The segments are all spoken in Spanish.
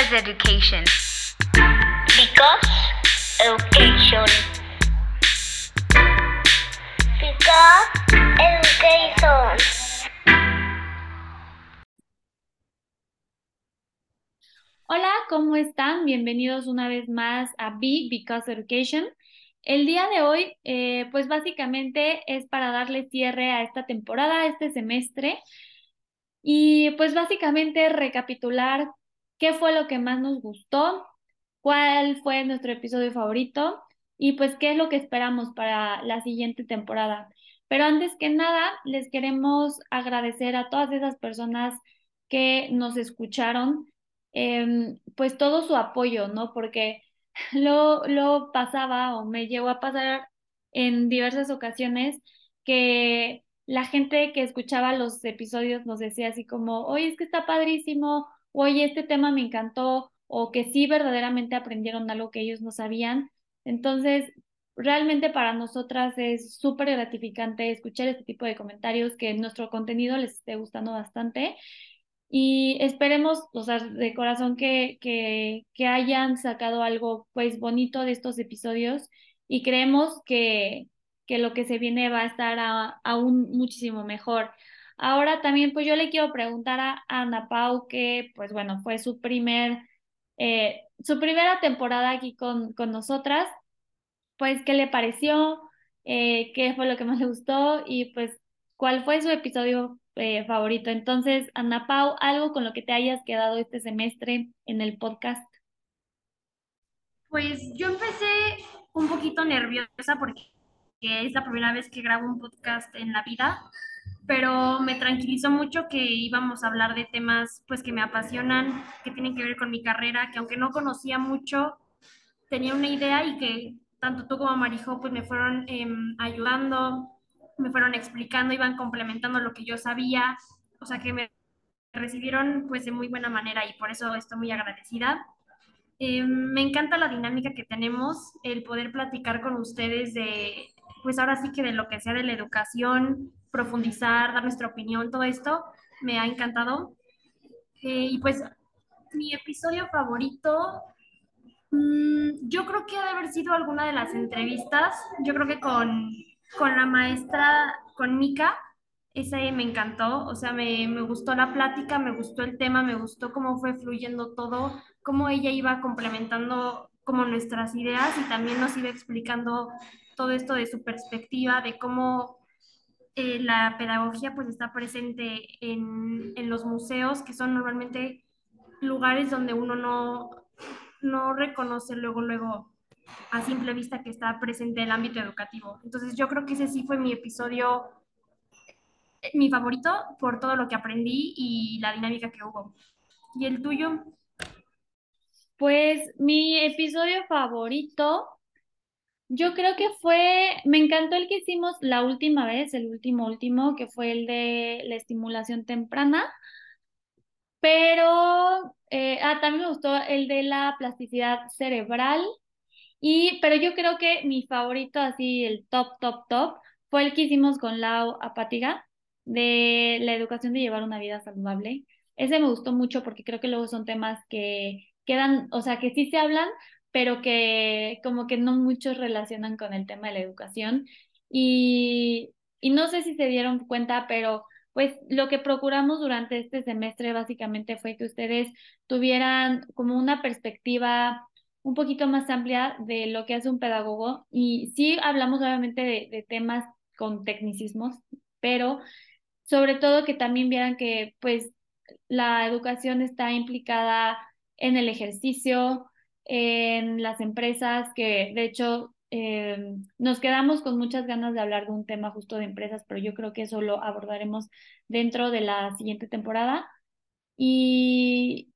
Because education. Because education. Because education. Hola, ¿cómo están? Bienvenidos una vez más a Be Because Education. El día de hoy, eh, pues básicamente es para darle cierre a esta temporada, a este semestre, y pues básicamente recapitular qué fue lo que más nos gustó, cuál fue nuestro episodio favorito y pues qué es lo que esperamos para la siguiente temporada. Pero antes que nada, les queremos agradecer a todas esas personas que nos escucharon, em, pues todo su apoyo, ¿no? Porque lo, lo pasaba o me llegó a pasar en diversas ocasiones que la gente que escuchaba los episodios nos decía así como, oye, es que está padrísimo, oye, este tema me encantó, o que sí verdaderamente aprendieron algo que ellos no sabían. Entonces, realmente para nosotras es súper gratificante escuchar este tipo de comentarios, que nuestro contenido les esté gustando bastante. Y esperemos, o sea, de corazón que, que, que hayan sacado algo pues bonito de estos episodios y creemos que, que lo que se viene va a estar aún muchísimo mejor. Ahora también, pues yo le quiero preguntar a Ana Pau, que pues bueno, fue su primer, eh, su primera temporada aquí con, con nosotras, pues qué le pareció, eh, qué fue lo que más le gustó y pues cuál fue su episodio eh, favorito. Entonces, Ana Pau, algo con lo que te hayas quedado este semestre en el podcast. Pues yo empecé un poquito nerviosa porque es la primera vez que grabo un podcast en la vida, pero me tranquilizó mucho que íbamos a hablar de temas pues que me apasionan, que tienen que ver con mi carrera, que aunque no conocía mucho, tenía una idea y que tanto tú como Marijo pues me fueron em, ayudando, me fueron explicando, iban complementando lo que yo sabía, o sea que me recibieron pues de muy buena manera y por eso estoy muy agradecida. Em, me encanta la dinámica que tenemos, el poder platicar con ustedes de, pues ahora sí que de lo que sea de la educación, profundizar, dar nuestra opinión, todo esto me ha encantado. Eh, y pues mi episodio favorito, mmm, yo creo que ha de haber sido alguna de las entrevistas, yo creo que con, con la maestra, con Mika, ese me encantó, o sea, me, me gustó la plática, me gustó el tema, me gustó cómo fue fluyendo todo, cómo ella iba complementando como nuestras ideas y también nos iba explicando todo esto de su perspectiva, de cómo eh, la pedagogía pues está presente en, en, los museos, que son normalmente lugares donde uno no, no reconoce luego, luego a simple vista que está presente el ámbito educativo. Entonces yo creo que ese sí fue mi episodio, mi favorito por todo lo que aprendí y la dinámica que hubo. ¿Y el tuyo? Pues mi episodio favorito yo creo que fue, me encantó el que hicimos la última vez, el último último, que fue el de la estimulación temprana, pero eh, ah, también me gustó el de la plasticidad cerebral, y, pero yo creo que mi favorito, así el top, top, top, fue el que hicimos con Lau Apátiga, de la educación de llevar una vida saludable. Ese me gustó mucho porque creo que luego son temas que quedan, o sea, que sí se hablan, pero que como que no muchos relacionan con el tema de la educación. Y, y no sé si se dieron cuenta, pero pues lo que procuramos durante este semestre básicamente fue que ustedes tuvieran como una perspectiva un poquito más amplia de lo que hace un pedagogo. Y sí hablamos obviamente de, temas con tecnicismos, pero sobre todo que también vieran que pues la educación está implicada en el ejercicio, en las empresas, que de hecho eh, nos quedamos con muchas ganas de hablar de un tema justo de empresas, pero yo creo que eso lo abordaremos dentro de la siguiente temporada. Y,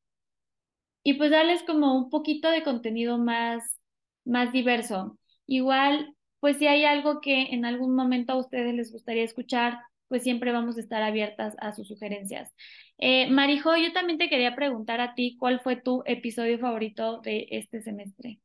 y pues darles como un poquito de contenido más, más diverso. Igual, pues si hay algo que en algún momento a ustedes les gustaría escuchar, pues siempre vamos a estar abiertas a sus sugerencias. Eh, Marijo, yo también te quería preguntar a ti, ¿cuál fue tu episodio favorito de este semestre?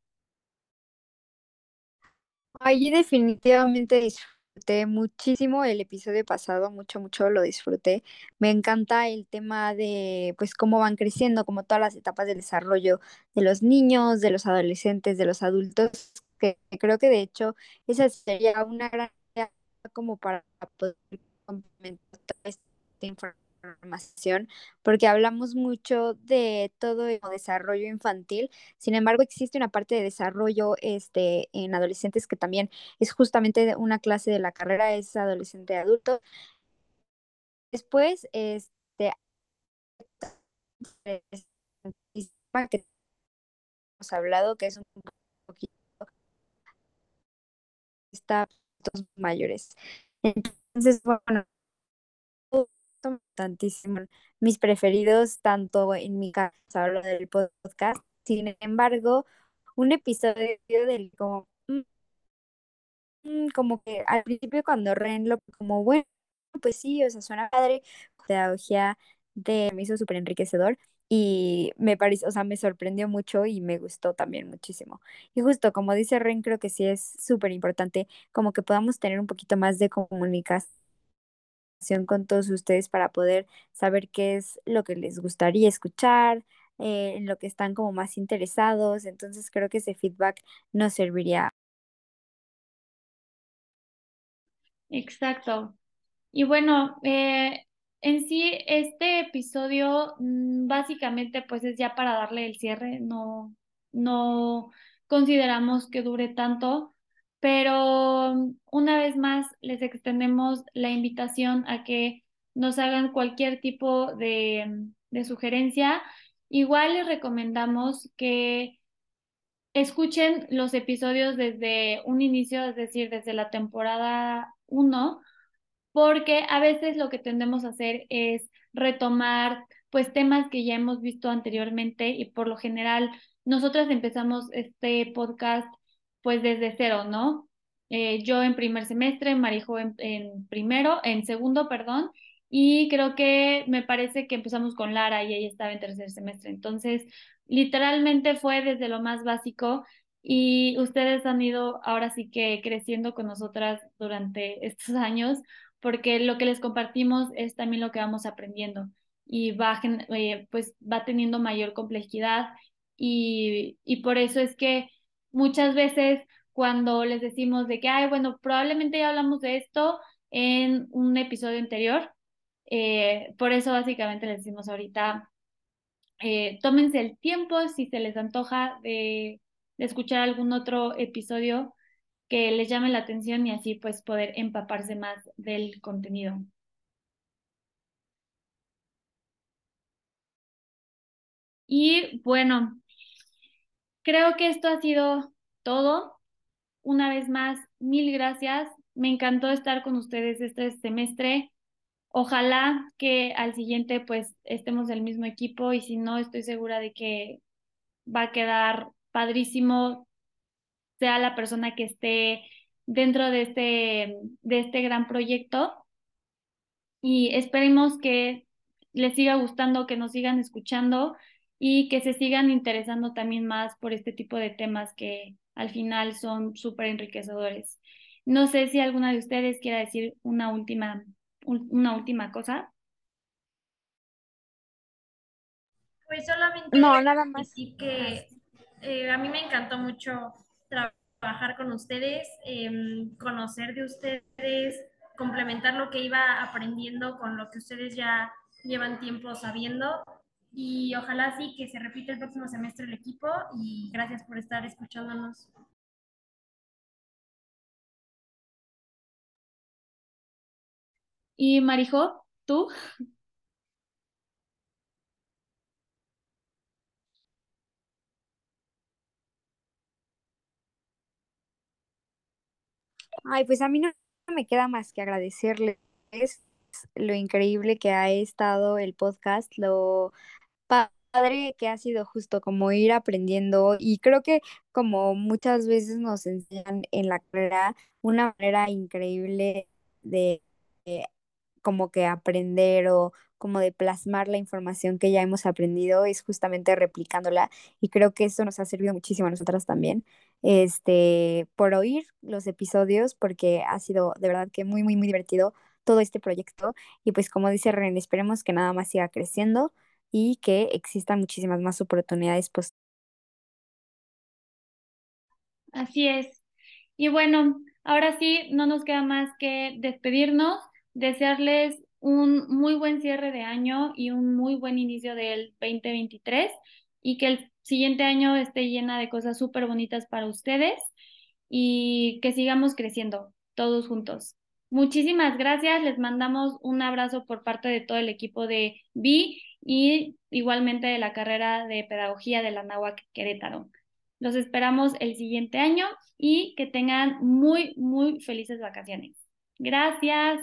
Ahí definitivamente disfruté muchísimo el episodio pasado, mucho, mucho lo disfruté. Me encanta el tema de, pues, cómo van creciendo, como todas las etapas del desarrollo de los niños, de los adolescentes, de los adultos, que creo que de hecho esa sería una gran idea como para poder complementar esta información, porque hablamos mucho de todo el desarrollo infantil, sin embargo existe una parte de desarrollo este, en adolescentes que también es justamente una clase de la carrera, es adolescente adulto. Después, este, que hemos hablado, que es un poquito está mayores. Entonces, bueno, tantísimo mis preferidos, tanto en mi caso, hablo del podcast. Sin embargo, un episodio del como, mm, mm, como que al principio cuando Ren lo, como, bueno, pues sí, o sea, suena padre, pedagogía de, me hizo súper enriquecedor y me pareció, o sea, me sorprendió mucho y me gustó también muchísimo. Y justo como dice Ren, creo que sí es súper importante como que podamos tener un poquito más de comunicación con todos ustedes para poder saber qué es lo que les gustaría escuchar, eh, en lo que están como más interesados. Entonces creo que ese feedback nos serviría. Exacto. Y bueno, eh, en sí, este episodio mm, básicamente pues es ya para darle el cierre, no, no consideramos que dure tanto, pero una vez más les extendemos la invitación a que nos hagan cualquier tipo de, de sugerencia. Igual les recomendamos que escuchen los episodios desde un inicio, es decir, desde la temporada 1 porque a veces lo que tendemos a hacer es retomar pues temas que ya hemos visto anteriormente y por lo general nosotras empezamos este podcast pues desde cero, ¿no? Eh, yo en primer semestre, Marijo en, en primero, en segundo, perdón, y creo que me parece que empezamos con Lara y ella estaba en tercer semestre. Entonces, literalmente fue desde lo más básico y ustedes han ido ahora sí que creciendo con nosotras durante estos años porque lo que les compartimos es también lo que vamos aprendiendo y va, eh, pues va teniendo mayor complejidad y, y por eso es que muchas veces cuando les decimos de que, ay, bueno, probablemente ya hablamos de esto en un episodio anterior, eh, por eso básicamente les decimos ahorita, eh, tómense el tiempo si se les antoja de, de escuchar algún otro episodio que les llame la atención y así pues poder empaparse más del contenido. Y bueno, creo que esto ha sido todo. Una vez más, mil gracias. Me encantó estar con ustedes este semestre. Ojalá que al siguiente pues estemos del mismo equipo y si no, estoy segura de que va a quedar padrísimo sea la persona que esté dentro de este, de este gran proyecto. Y esperemos que les siga gustando, que nos sigan escuchando y que se sigan interesando también más por este tipo de temas que al final son súper enriquecedores. No sé si alguna de ustedes quiera decir una última, una última cosa. Pues solamente no, nada más. decir que eh, a mí me encantó mucho trabajar con ustedes, em, conocer de ustedes, complementar lo que iba aprendiendo con lo que ustedes ya llevan tiempo sabiendo. Y ojalá sí que se repita el próximo semestre el equipo y gracias por estar escuchándonos. Y Marijo, ¿tú? Ay, pues a mí no me queda más que agradecerles lo increíble que ha estado el podcast, lo padre que ha sido justo como ir aprendiendo y creo que como muchas veces nos enseñan en la carrera una manera increíble de, como que aprender o como de plasmar la información que ya hemos aprendido es justamente replicándola y creo que eso nos ha servido muchísimo a nosotras también, este, por oír los episodios porque ha sido de verdad que muy, muy, muy divertido todo este proyecto y pues como dice Ren, esperemos que nada más siga creciendo y que existan muchísimas más oportunidades. Pues. Así es. Y bueno, ahora sí, no nos queda más que despedirnos, desearles un muy buen cierre de año y un muy buen inicio del 2023 y que el siguiente año esté llena de cosas súper bonitas para ustedes y que sigamos creciendo todos juntos. Muchísimas gracias, les mandamos un abrazo por parte de todo el equipo de BI y igualmente de la carrera de Pedagogía de la Nahuac Querétaro. Los esperamos el siguiente año y que tengan muy, muy felices vacaciones. Gracias.